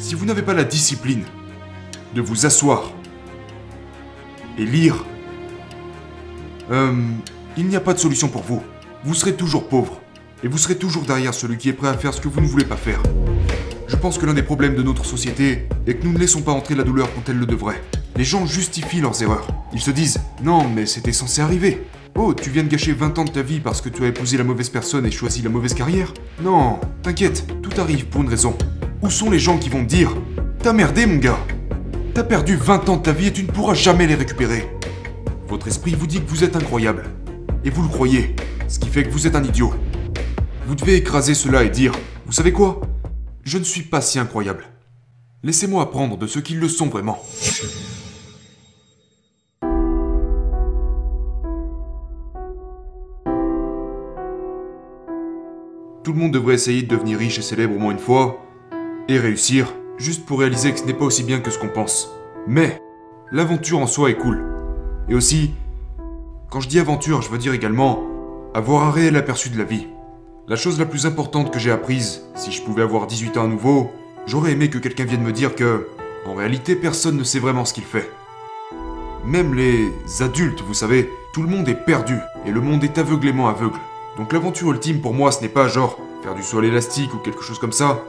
Si vous n'avez pas la discipline de vous asseoir et lire, euh, il n'y a pas de solution pour vous. Vous serez toujours pauvre. Et vous serez toujours derrière celui qui est prêt à faire ce que vous ne voulez pas faire. Je pense que l'un des problèmes de notre société est que nous ne laissons pas entrer la douleur quand elle le devrait. Les gens justifient leurs erreurs. Ils se disent Non, mais c'était censé arriver. Oh, tu viens de gâcher 20 ans de ta vie parce que tu as épousé la mauvaise personne et choisi la mauvaise carrière Non, t'inquiète, tout arrive pour une raison. Où sont les gens qui vont dire T'as merdé, mon gars T'as perdu 20 ans de ta vie et tu ne pourras jamais les récupérer. Votre esprit vous dit que vous êtes incroyable. Et vous le croyez, ce qui fait que vous êtes un idiot. Vous devez écraser cela et dire Vous savez quoi? Je ne suis pas si incroyable. Laissez-moi apprendre de ceux qui le sont vraiment. Tout le monde devrait essayer de devenir riche et célèbre au moins une fois, et réussir, juste pour réaliser que ce n'est pas aussi bien que ce qu'on pense. Mais, l'aventure en soi est cool. Et aussi, quand je dis aventure, je veux dire également avoir un réel aperçu de la vie. La chose la plus importante que j'ai apprise, si je pouvais avoir 18 ans à nouveau, j'aurais aimé que quelqu'un vienne me dire que, en réalité, personne ne sait vraiment ce qu'il fait. Même les adultes, vous savez, tout le monde est perdu, et le monde est aveuglément aveugle. Donc l'aventure ultime pour moi, ce n'est pas genre faire du sol élastique ou quelque chose comme ça.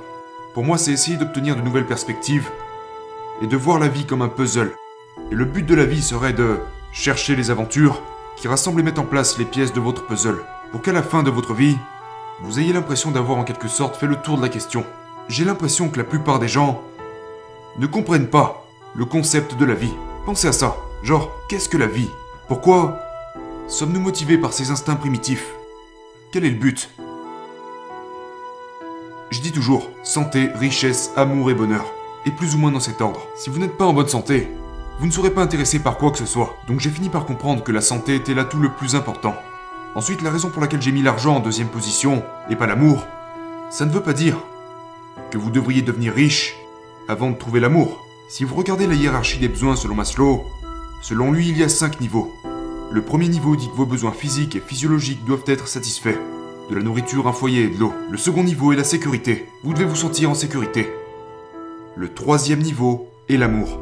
Pour moi, c'est essayer d'obtenir de nouvelles perspectives et de voir la vie comme un puzzle. Et le but de la vie serait de chercher les aventures qui rassemblent et mettent en place les pièces de votre puzzle pour qu'à la fin de votre vie, vous ayez l'impression d'avoir en quelque sorte fait le tour de la question. J'ai l'impression que la plupart des gens ne comprennent pas le concept de la vie. Pensez à ça. Genre, qu'est-ce que la vie? Pourquoi sommes-nous motivés par ces instincts primitifs? Quel est le but? Je dis toujours santé, richesse, amour et bonheur. Et plus ou moins dans cet ordre. Si vous n'êtes pas en bonne santé, vous ne serez pas intéressé par quoi que ce soit. Donc j'ai fini par comprendre que la santé était l'atout le plus important. Ensuite, la raison pour laquelle j'ai mis l'argent en deuxième position, et pas l'amour, ça ne veut pas dire que vous devriez devenir riche avant de trouver l'amour. Si vous regardez la hiérarchie des besoins selon Maslow, selon lui il y a cinq niveaux. Le premier niveau dit que vos besoins physiques et physiologiques doivent être satisfaits. De la nourriture, un foyer et de l'eau. Le second niveau est la sécurité. Vous devez vous sentir en sécurité. Le troisième niveau est l'amour.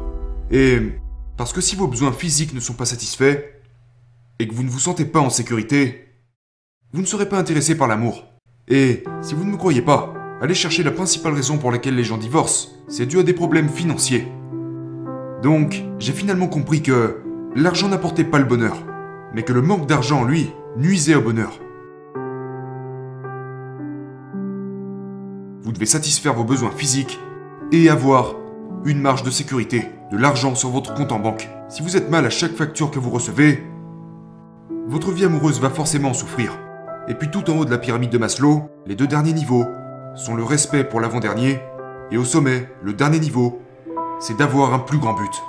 Et parce que si vos besoins physiques ne sont pas satisfaits, et que vous ne vous sentez pas en sécurité, vous ne serez pas intéressé par l'amour. Et si vous ne me croyez pas, allez chercher la principale raison pour laquelle les gens divorcent. C'est dû à des problèmes financiers. Donc, j'ai finalement compris que l'argent n'apportait pas le bonheur, mais que le manque d'argent, lui, nuisait au bonheur. Vous devez satisfaire vos besoins physiques et avoir une marge de sécurité, de l'argent sur votre compte en banque. Si vous êtes mal à chaque facture que vous recevez, votre vie amoureuse va forcément souffrir. Et puis tout en haut de la pyramide de Maslow, les deux derniers niveaux sont le respect pour l'avant-dernier, et au sommet, le dernier niveau, c'est d'avoir un plus grand but.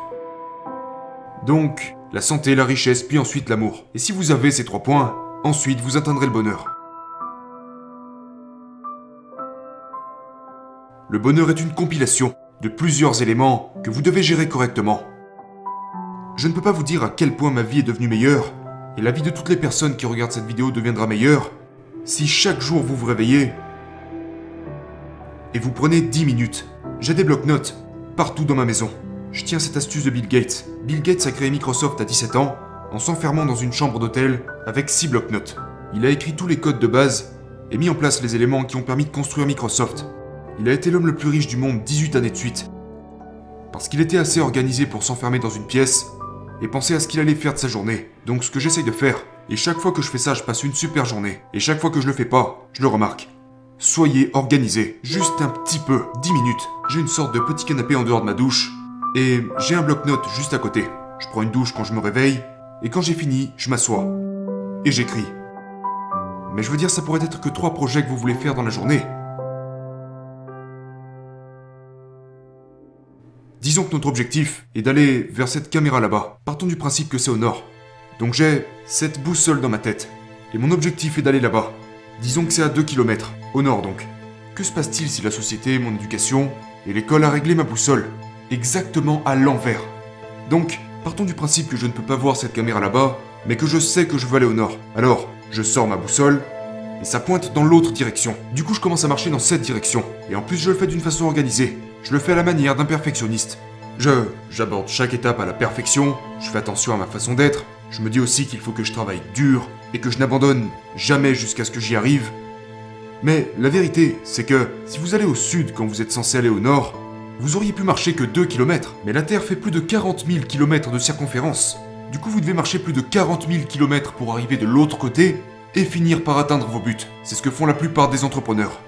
Donc, la santé, la richesse, puis ensuite l'amour. Et si vous avez ces trois points, ensuite vous atteindrez le bonheur. Le bonheur est une compilation de plusieurs éléments que vous devez gérer correctement. Je ne peux pas vous dire à quel point ma vie est devenue meilleure, et la vie de toutes les personnes qui regardent cette vidéo deviendra meilleure, si chaque jour vous vous réveillez et vous prenez 10 minutes. J'ai des blocs-notes partout dans ma maison. Je tiens cette astuce de Bill Gates. Bill Gates a créé Microsoft à 17 ans en s'enfermant dans une chambre d'hôtel avec 6 blocs-notes. Il a écrit tous les codes de base et mis en place les éléments qui ont permis de construire Microsoft. Il a été l'homme le plus riche du monde 18 années de suite. Parce qu'il était assez organisé pour s'enfermer dans une pièce et penser à ce qu'il allait faire de sa journée. Donc ce que j'essaye de faire, et chaque fois que je fais ça, je passe une super journée. Et chaque fois que je le fais pas, je le remarque. Soyez organisé, juste un petit peu, 10 minutes. J'ai une sorte de petit canapé en dehors de ma douche, et j'ai un bloc-notes juste à côté. Je prends une douche quand je me réveille, et quand j'ai fini, je m'assois. Et j'écris. Mais je veux dire, ça pourrait être que trois projets que vous voulez faire dans la journée. Disons que notre objectif est d'aller vers cette caméra là-bas. Partons du principe que c'est au nord. Donc j'ai cette boussole dans ma tête. Et mon objectif est d'aller là-bas. Disons que c'est à 2 km, au nord donc. Que se passe-t-il si la société, mon éducation et l'école a réglé ma boussole Exactement à l'envers? Donc, partons du principe que je ne peux pas voir cette caméra là-bas, mais que je sais que je veux aller au nord. Alors, je sors ma boussole, et ça pointe dans l'autre direction. Du coup, je commence à marcher dans cette direction. Et en plus, je le fais d'une façon organisée. Je le fais à la manière d'un perfectionniste. Je j'aborde chaque étape à la perfection, je fais attention à ma façon d'être, je me dis aussi qu'il faut que je travaille dur et que je n'abandonne jamais jusqu'à ce que j'y arrive. Mais la vérité, c'est que si vous allez au sud quand vous êtes censé aller au nord, vous auriez pu marcher que 2 km, mais la Terre fait plus de 40 000 km de circonférence. Du coup, vous devez marcher plus de 40 000 km pour arriver de l'autre côté et finir par atteindre vos buts. C'est ce que font la plupart des entrepreneurs.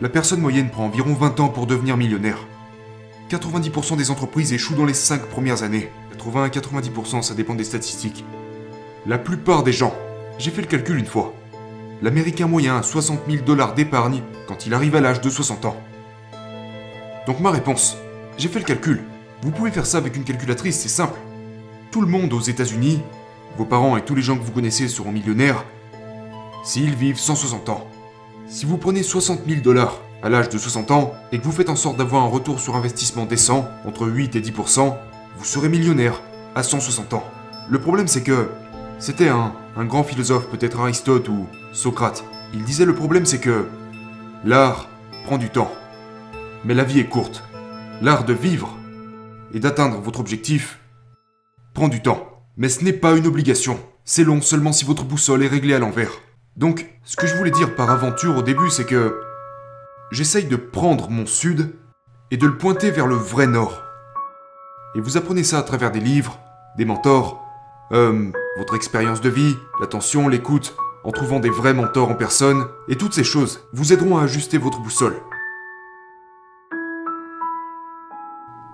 La personne moyenne prend environ 20 ans pour devenir millionnaire. 90% des entreprises échouent dans les 5 premières années. 80 à 90%, ça dépend des statistiques. La plupart des gens, j'ai fait le calcul une fois, l'Américain moyen a 60 000 dollars d'épargne quand il arrive à l'âge de 60 ans. Donc ma réponse, j'ai fait le calcul. Vous pouvez faire ça avec une calculatrice, c'est simple. Tout le monde aux États-Unis, vos parents et tous les gens que vous connaissez seront millionnaires s'ils vivent 160 ans. Si vous prenez 60 000 dollars à l'âge de 60 ans et que vous faites en sorte d'avoir un retour sur investissement décent, entre 8 et 10%, vous serez millionnaire à 160 ans. Le problème c'est que c'était un, un grand philosophe, peut-être Aristote ou Socrate. Il disait le problème c'est que l'art prend du temps. Mais la vie est courte. L'art de vivre et d'atteindre votre objectif prend du temps. Mais ce n'est pas une obligation. C'est long seulement si votre boussole est réglée à l'envers. Donc, ce que je voulais dire par aventure au début, c'est que j'essaye de prendre mon sud et de le pointer vers le vrai nord. Et vous apprenez ça à travers des livres, des mentors, euh, votre expérience de vie, l'attention, l'écoute, en trouvant des vrais mentors en personne, et toutes ces choses vous aideront à ajuster votre boussole.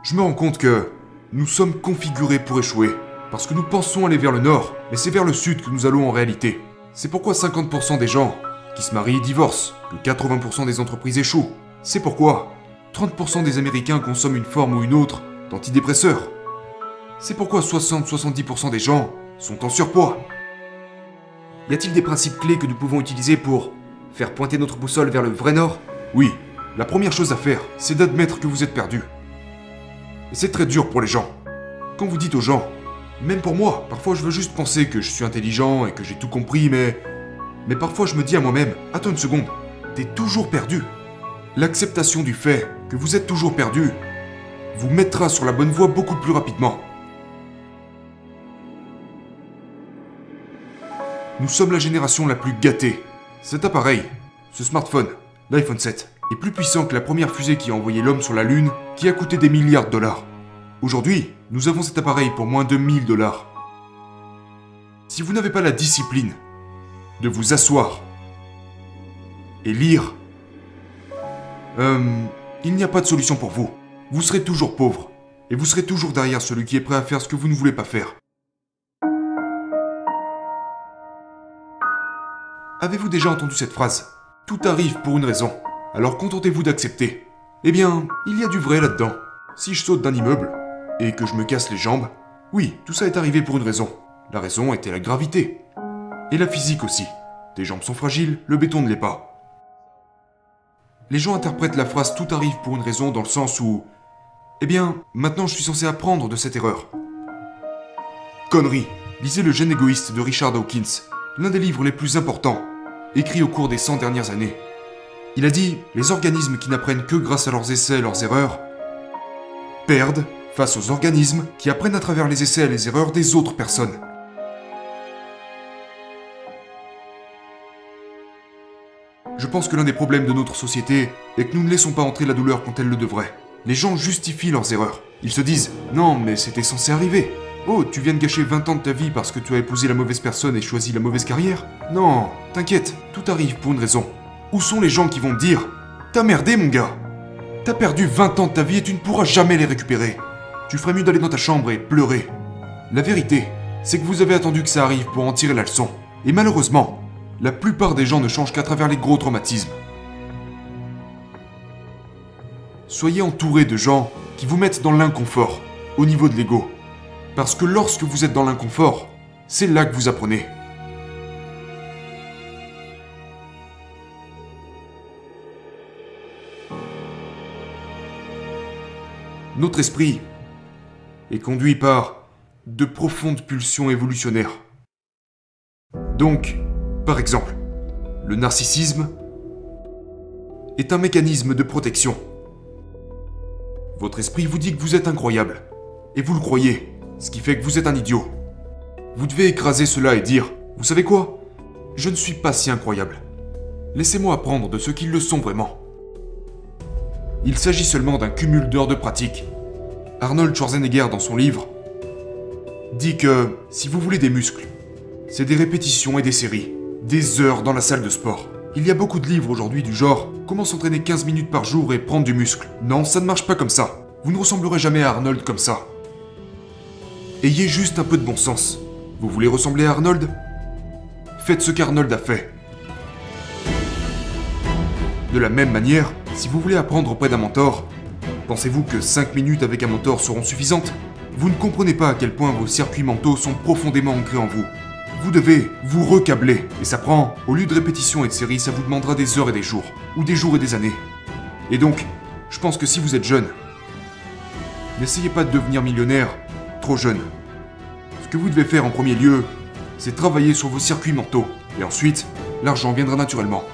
Je me rends compte que nous sommes configurés pour échouer, parce que nous pensons aller vers le nord, mais c'est vers le sud que nous allons en réalité. C'est pourquoi 50% des gens qui se marient divorcent, que 80% des entreprises échouent. C'est pourquoi 30% des Américains consomment une forme ou une autre d'antidépresseurs. C'est pourquoi 60-70% des gens sont en surpoids. Y a-t-il des principes clés que nous pouvons utiliser pour faire pointer notre boussole vers le vrai nord? Oui, la première chose à faire, c'est d'admettre que vous êtes perdu. Et c'est très dur pour les gens. Quand vous dites aux gens, même pour moi, parfois je veux juste penser que je suis intelligent et que j'ai tout compris, mais... Mais parfois je me dis à moi-même, attends une seconde, t'es toujours perdu. L'acceptation du fait que vous êtes toujours perdu vous mettra sur la bonne voie beaucoup plus rapidement. Nous sommes la génération la plus gâtée. Cet appareil, ce smartphone, l'iPhone 7, est plus puissant que la première fusée qui a envoyé l'homme sur la Lune, qui a coûté des milliards de dollars. Aujourd'hui, nous avons cet appareil pour moins de 1000 dollars. Si vous n'avez pas la discipline de vous asseoir et lire, euh, il n'y a pas de solution pour vous. Vous serez toujours pauvre. Et vous serez toujours derrière celui qui est prêt à faire ce que vous ne voulez pas faire. Avez-vous déjà entendu cette phrase? Tout arrive pour une raison. Alors contentez-vous d'accepter. Eh bien, il y a du vrai là-dedans. Si je saute d'un immeuble et que je me casse les jambes, oui, tout ça est arrivé pour une raison. La raison était la gravité. Et la physique aussi. Tes jambes sont fragiles, le béton ne l'est pas. Les gens interprètent la phrase tout arrive pour une raison dans le sens où Eh bien, maintenant je suis censé apprendre de cette erreur. Connerie. Lisez Le gène égoïste de Richard Dawkins, l'un des livres les plus importants, écrit au cours des 100 dernières années. Il a dit Les organismes qui n'apprennent que grâce à leurs essais et leurs erreurs perdent face aux organismes qui apprennent à travers les essais et les erreurs des autres personnes. Je pense que l'un des problèmes de notre société est que nous ne laissons pas entrer la douleur quand elle le devrait. Les gens justifient leurs erreurs. Ils se disent Non, mais c'était censé arriver. Oh, tu viens de gâcher 20 ans de ta vie parce que tu as épousé la mauvaise personne et choisi la mauvaise carrière Non, t'inquiète, tout arrive pour une raison. Où sont les gens qui vont te dire T'as merdé, mon gars T'as perdu 20 ans de ta vie et tu ne pourras jamais les récupérer. Tu ferais mieux d'aller dans ta chambre et pleurer. La vérité, c'est que vous avez attendu que ça arrive pour en tirer la leçon. Et malheureusement, la plupart des gens ne changent qu'à travers les gros traumatismes. Soyez entouré de gens qui vous mettent dans l'inconfort, au niveau de l'ego. Parce que lorsque vous êtes dans l'inconfort, c'est là que vous apprenez. Notre esprit est conduit par de profondes pulsions évolutionnaires. Donc, par exemple, Le narcissisme est un mécanisme de protection. Votre esprit vous dit que vous êtes incroyable. Et vous le croyez, ce qui fait que vous êtes un idiot. Vous devez écraser cela et dire, vous savez quoi? Je ne suis pas si incroyable. Laissez-moi apprendre de ceux qui le sont vraiment. Il s'agit seulement d'un cumul d'heures de pratique. Arnold Schwarzenegger, dans son livre, dit que si vous voulez des muscles, c'est des répétitions et des séries, des heures dans la salle de sport. Il y a beaucoup de livres aujourd'hui du genre Comment s'entraîner 15 minutes par jour et prendre du muscle. Non, ça ne marche pas comme ça. Vous ne ressemblerez jamais à Arnold comme ça. Ayez juste un peu de bon sens. Vous voulez ressembler à Arnold? Faites ce qu'Arnold a fait. De la même manière, si vous voulez apprendre auprès d'un mentor, pensez-vous que 5 minutes avec un mentor seront suffisantes? Vous ne comprenez pas à quel point vos circuits mentaux sont profondément ancrés en vous. Vous devez vous recabler, et ça prend, au lieu de répétitions et de séries, ça vous demandera des heures et des jours, ou des jours et des années. Et donc, je pense que si vous êtes jeune, n'essayez pas de devenir millionnaire trop jeune. Ce que vous devez faire en premier lieu, c'est travailler sur vos circuits mentaux, et ensuite, l'argent viendra naturellement.